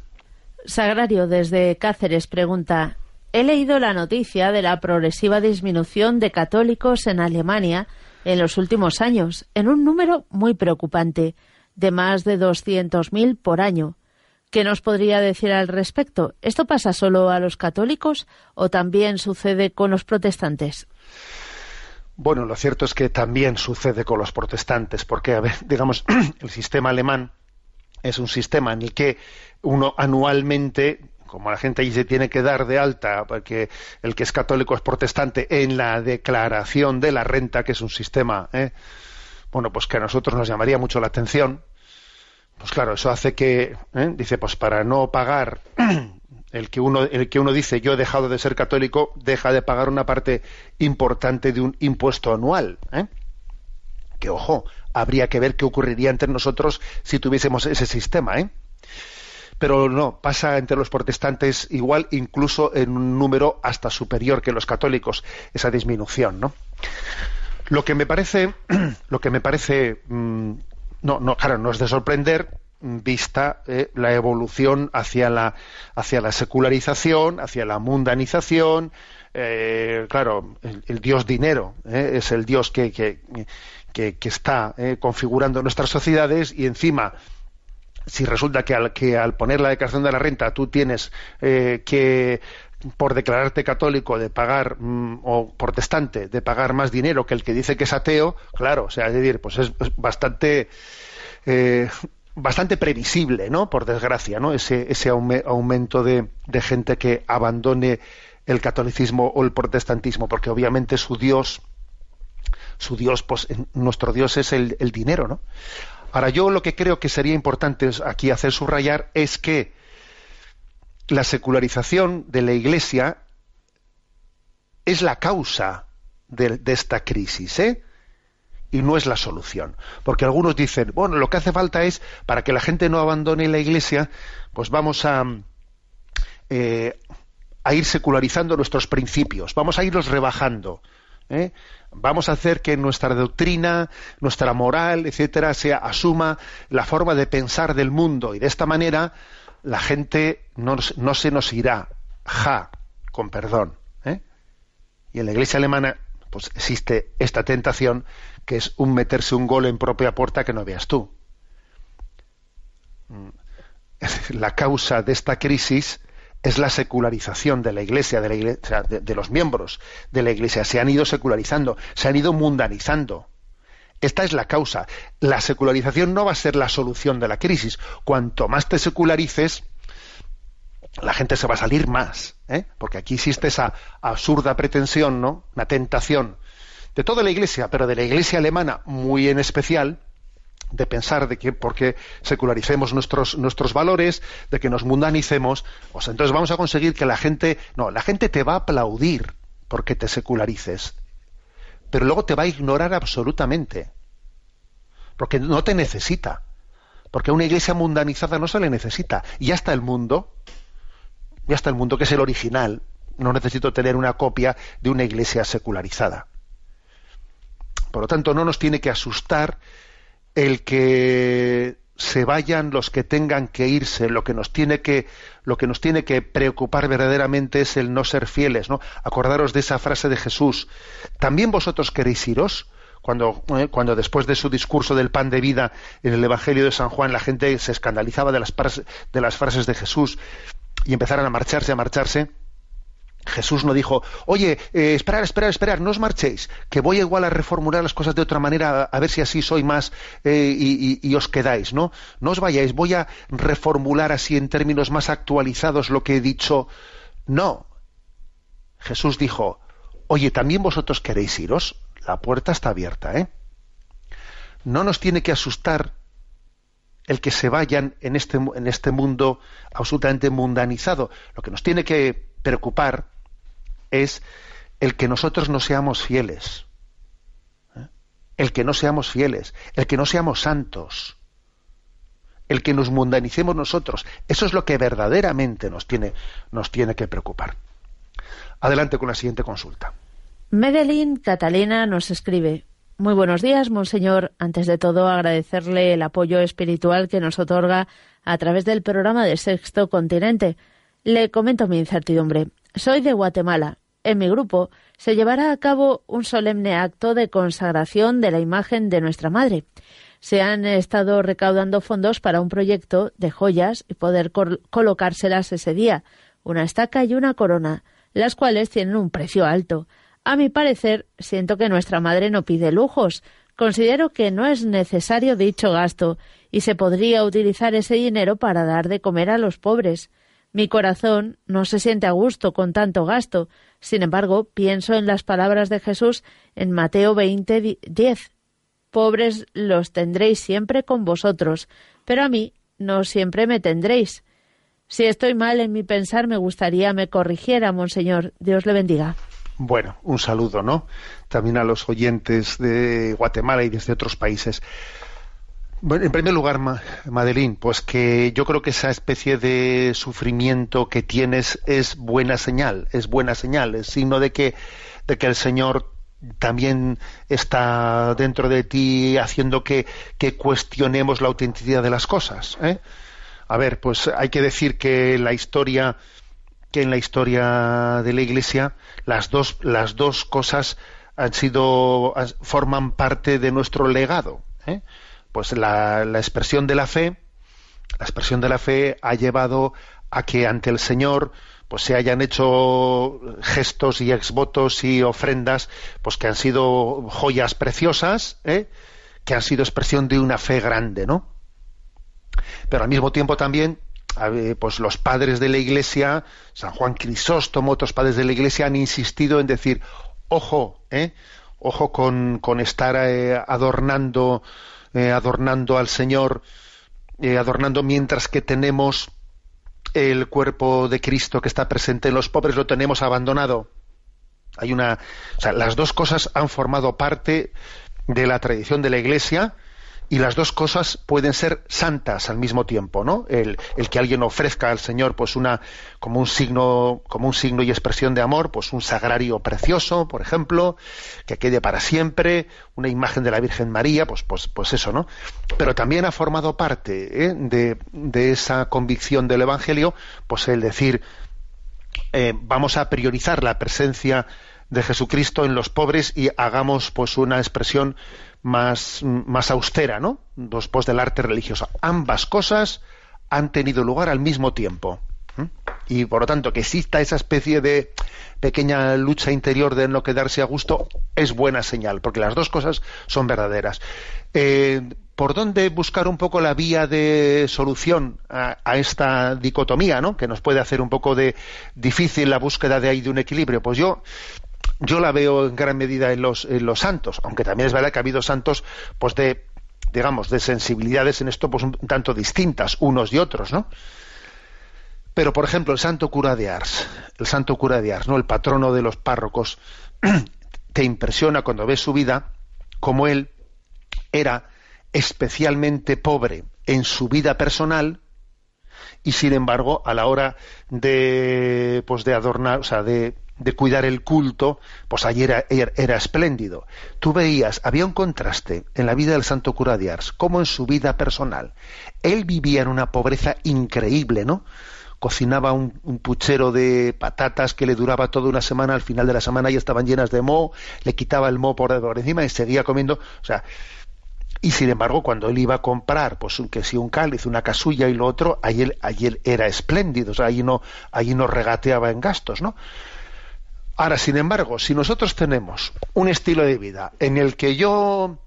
Sagrario desde Cáceres pregunta, he leído la noticia de la progresiva disminución de católicos en Alemania en los últimos años, en un número muy preocupante, de más de 200.000 por año. ¿Qué nos podría decir al respecto? ¿Esto pasa solo a los católicos o también sucede con los protestantes? Bueno, lo cierto es que también sucede con los protestantes, porque, a ver, digamos, (clears throat) el sistema alemán es un sistema en el que uno anualmente, como la gente allí se tiene que dar de alta, porque el que es católico es protestante, en la declaración de la renta, que es un sistema, ¿eh? bueno, pues que a nosotros nos llamaría mucho la atención, pues claro, eso hace que, ¿eh? dice, pues para no pagar (clears throat) el que uno, el que uno dice yo he dejado de ser católico, deja de pagar una parte importante de un impuesto anual. ¿eh? Que ojo, habría que ver qué ocurriría entre nosotros si tuviésemos ese sistema, ¿eh? Pero no, pasa entre los protestantes igual, incluso en un número hasta superior que los católicos, esa disminución, ¿no? Lo que me parece, (clears throat) lo que me parece mm, no, no, claro, no es de sorprender vista eh, la evolución hacia la, hacia la secularización, hacia la mundanización. Eh, claro, el, dios dinero eh, es el dios que, que, que, está configurando nuestras sociedades y encima si resulta que al, que al poner la declaración de la renta tú tienes que por declararte católico de pagar mm, o protestante de pagar más dinero que el que dice que es ateo, claro, o sea, es decir, pues es, bastante eh, bastante previsible, ¿no? Por desgracia, ¿no? Ese, ese aumento de, gente que abandone el catolicismo o el protestantismo, porque obviamente su Dios, su Dios, pues nuestro Dios es el, el dinero, ¿no? Ahora, yo lo que creo que sería importante aquí hacer subrayar es que la secularización de la Iglesia es la causa de, esta crisis, ¿eh? y no es la solución. Porque algunos dicen, bueno, lo que hace falta es, para que la gente no abandone la iglesia, pues vamos a, eh, a ir secularizando nuestros principios, vamos a irlos rebajando. ¿Eh? Vamos a hacer que nuestra doctrina, nuestra moral, etcétera, sea asuma la forma de pensar del mundo y de esta manera la gente no, no se nos irá, ja, con perdón. ¿eh? Y en la iglesia alemana pues existe esta tentación que es un meterse un gol en propia puerta que no veas tú. Mm. (laughs) La causa de esta crisis es la secularización de la iglesia, de, la iglesia, de los miembros de la iglesia. Se han ido secularizando, se han ido mundanizando. Esta es la causa. La secularización no va a ser la solución de la crisis. Cuanto más te secularices, la gente se va a salir más, ¿eh? porque aquí existe esa absurda pretensión, ¿no? Una tentación de toda la Iglesia, pero de la Iglesia alemana muy en especial, de pensar de que porque secularicemos nuestros nuestros valores, de que nos mundanicemos, pues entonces vamos a conseguir que la gente, no, la gente te va a aplaudir porque te secularices pero luego te va a ignorar absolutamente, porque no te necesita, porque una iglesia mundanizada no se le necesita, y ya está el mundo, ya está el mundo que es el original, no necesito tener una copia de una iglesia secularizada. Por lo tanto, no nos tiene que asustar el que se vayan los que tengan que irse, lo que nos tiene que lo que nos tiene que preocupar verdaderamente es el no ser fieles, ¿no? Acordaros de esa frase de Jesús, también vosotros queréis iros, cuando, eh, cuando después de su discurso del pan de vida en el Evangelio de San Juan la gente se escandalizaba de las, de las frases de Jesús y empezaron a marcharse, a marcharse, Jesús no dijo, oye, eh, esperar, esperar, esperar, no os marchéis, que voy igual a reformular las cosas de otra manera, a, ver si así soy más eh, y, os quedáis, ¿no? No os vayáis, voy a reformular así en términos más actualizados lo que he dicho. No. Jesús dijo, oye, ¿también vosotros queréis iros? La puerta está abierta, ¿eh? No nos tiene que asustar el que se vayan en este, en este mundo absolutamente mundanizado. Lo que nos tiene que preocupar es el que nosotros no seamos fieles, ¿eh? el que no seamos fieles, el que no seamos santos, el que nos mundanicemos nosotros. Eso es lo que verdaderamente nos tiene, nos tiene que preocupar. Adelante con la siguiente consulta. Medellín Catalina nos escribe. Muy buenos días, Monseñor. Antes de todo, agradecerle el apoyo espiritual que nos otorga a través del programa de Sexto Continente. Le comento mi incertidumbre. Soy de Guatemala. En mi grupo se llevará a cabo un solemne acto de consagración de la imagen de nuestra Madre. Se han estado recaudando fondos para un proyecto de joyas y poder colocárselas ese día, una estaca y una corona, las cuales tienen un precio alto. A mi parecer, siento que nuestra Madre no pide lujos. Considero que no es necesario dicho gasto y se podría utilizar ese dinero para dar de comer a los pobres. Mi corazón no se siente a gusto con tanto gasto. Sin embargo, pienso en las palabras de Jesús en Mateo 20, 10. Pobres los tendréis siempre con vosotros, pero a mí no siempre me tendréis. Si estoy mal en mi pensar, me gustaría me corrigiera, Monseñor. Dios le bendiga. Bueno, un saludo, ¿no? También a los oyentes de Guatemala y desde otros países. Bueno, en primer lugar, Madeline, pues que yo creo que esa especie de sufrimiento que tienes es buena señal, es buena señal, es signo de que, de que el Señor también está dentro de ti haciendo que, que cuestionemos la autenticidad de las cosas. ¿eh? A ver, pues hay que decir que la historia, que en la historia de la Iglesia, las dos, las dos cosas han sido, forman parte de nuestro legado. ¿eh? Pues la, expresión de la fe, la expresión de la fe ha llevado a que ante el Señor pues se hayan hecho gestos y exvotos y ofrendas pues que han sido joyas preciosas ¿eh? que han sido expresión de una fe grande no pero al mismo tiempo también pues los padres de la iglesia San Juan Crisóstomo otros padres de la iglesia han insistido en decir ojo ¿eh? ojo con, con estar eh, adornando eh, adornando al Señor, eh, adornando mientras que tenemos el cuerpo de Cristo que está presente en los pobres, lo tenemos abandonado. Hay una, o sea, las dos cosas han formado parte de la tradición de la Iglesia y las dos cosas pueden ser santas al mismo tiempo, ¿no? El, que alguien ofrezca al Señor, pues una, como un signo, como un signo y expresión de amor, pues un sagrario precioso, por ejemplo, que quede para siempre, una imagen de la Virgen María, pues, pues, pues eso, ¿no? Pero también ha formado parte ¿eh? de, de, esa convicción del Evangelio, pues el decir, eh, vamos a priorizar la presencia de Jesucristo en los pobres y hagamos pues una expresión más, más austera, ¿no? Después del arte religioso. Ambas cosas han tenido lugar al mismo tiempo. Y por lo tanto, que exista esa especie de pequeña lucha interior de no quedarse a gusto es buena señal, porque las dos cosas son verdaderas. Eh, ¿Por dónde buscar un poco la vía de solución a, a, esta dicotomía, ¿no? que nos puede hacer un poco de difícil la búsqueda de ahí de un equilibrio? Pues yo yo la veo en gran medida en los, santos, aunque también es verdad que ha habido santos pues de digamos de sensibilidades en esto pues un tanto distintas unos y otros, ¿no? Pero por ejemplo, el santo cura de Ars, el santo cura de Ars, ¿no? El patrono de los párrocos (clears throat) te impresiona cuando ves su vida como él era especialmente pobre en su vida personal y sin embargo a la hora de pues de adornar, o sea, de de cuidar el culto, pues ayer era, espléndido. Tú veías, había un contraste en la vida del santo cura de Ars, como en su vida personal. Él vivía en una pobreza increíble, ¿no? Cocinaba un, puchero de patatas que le duraba toda una semana, al final de la semana ya estaban llenas de moho, le quitaba el moho por, encima y seguía comiendo, o sea, y sin embargo, cuando él iba a comprar, pues que si un cáliz, una casulla y lo otro, ayer, ayer era espléndido, o sea, allí no, allí no regateaba en gastos, ¿no? Ahora, sin embargo, si nosotros tenemos un estilo de vida en el que yo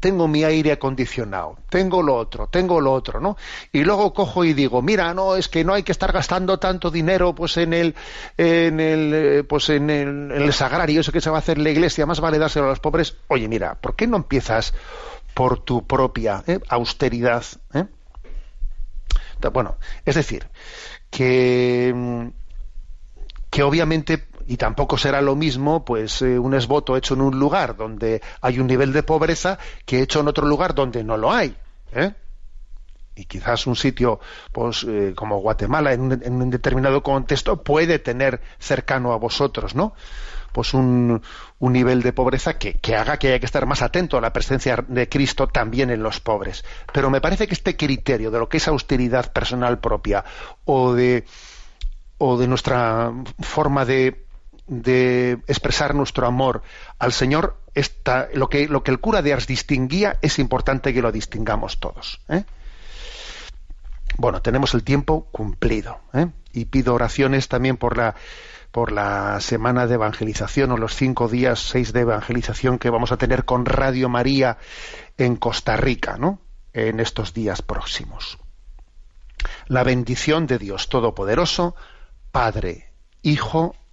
tengo mi aire acondicionado, tengo lo otro, tengo lo otro, ¿no? Y luego cojo y digo, mira, no, es que no hay que estar gastando tanto dinero pues en el en el eh, pues en el, sagrario, eso que se va a hacer en la iglesia, más vale dárselo a los pobres. Oye, mira, ¿por qué no empiezas por tu propia eh, austeridad? Eh? Bueno, es decir, que que obviamente y tampoco será lo mismo pues eh, un esvoto hecho en un lugar donde hay un nivel de pobreza que hecho en otro lugar donde no lo hay ¿eh? y quizás un sitio pues eh, como Guatemala en un, determinado contexto puede tener cercano a vosotros no pues un, un nivel de pobreza que, que, haga que haya que estar más atento a la presencia de Cristo también en los pobres pero me parece que este criterio de lo que es austeridad personal propia o de o de nuestra forma de, de expresar nuestro amor al Señor está, lo que lo que el cura de Ars distinguía es importante que lo distingamos todos ¿eh? Bueno, tenemos el tiempo cumplido. ¿eh? Y pido oraciones también por la, por semana de evangelización o los cinco días, seis de evangelización que vamos a tener con Radio María en Costa Rica, ¿no? En estos días próximos. La bendición de Dios Todopoderoso, Padre, Hijo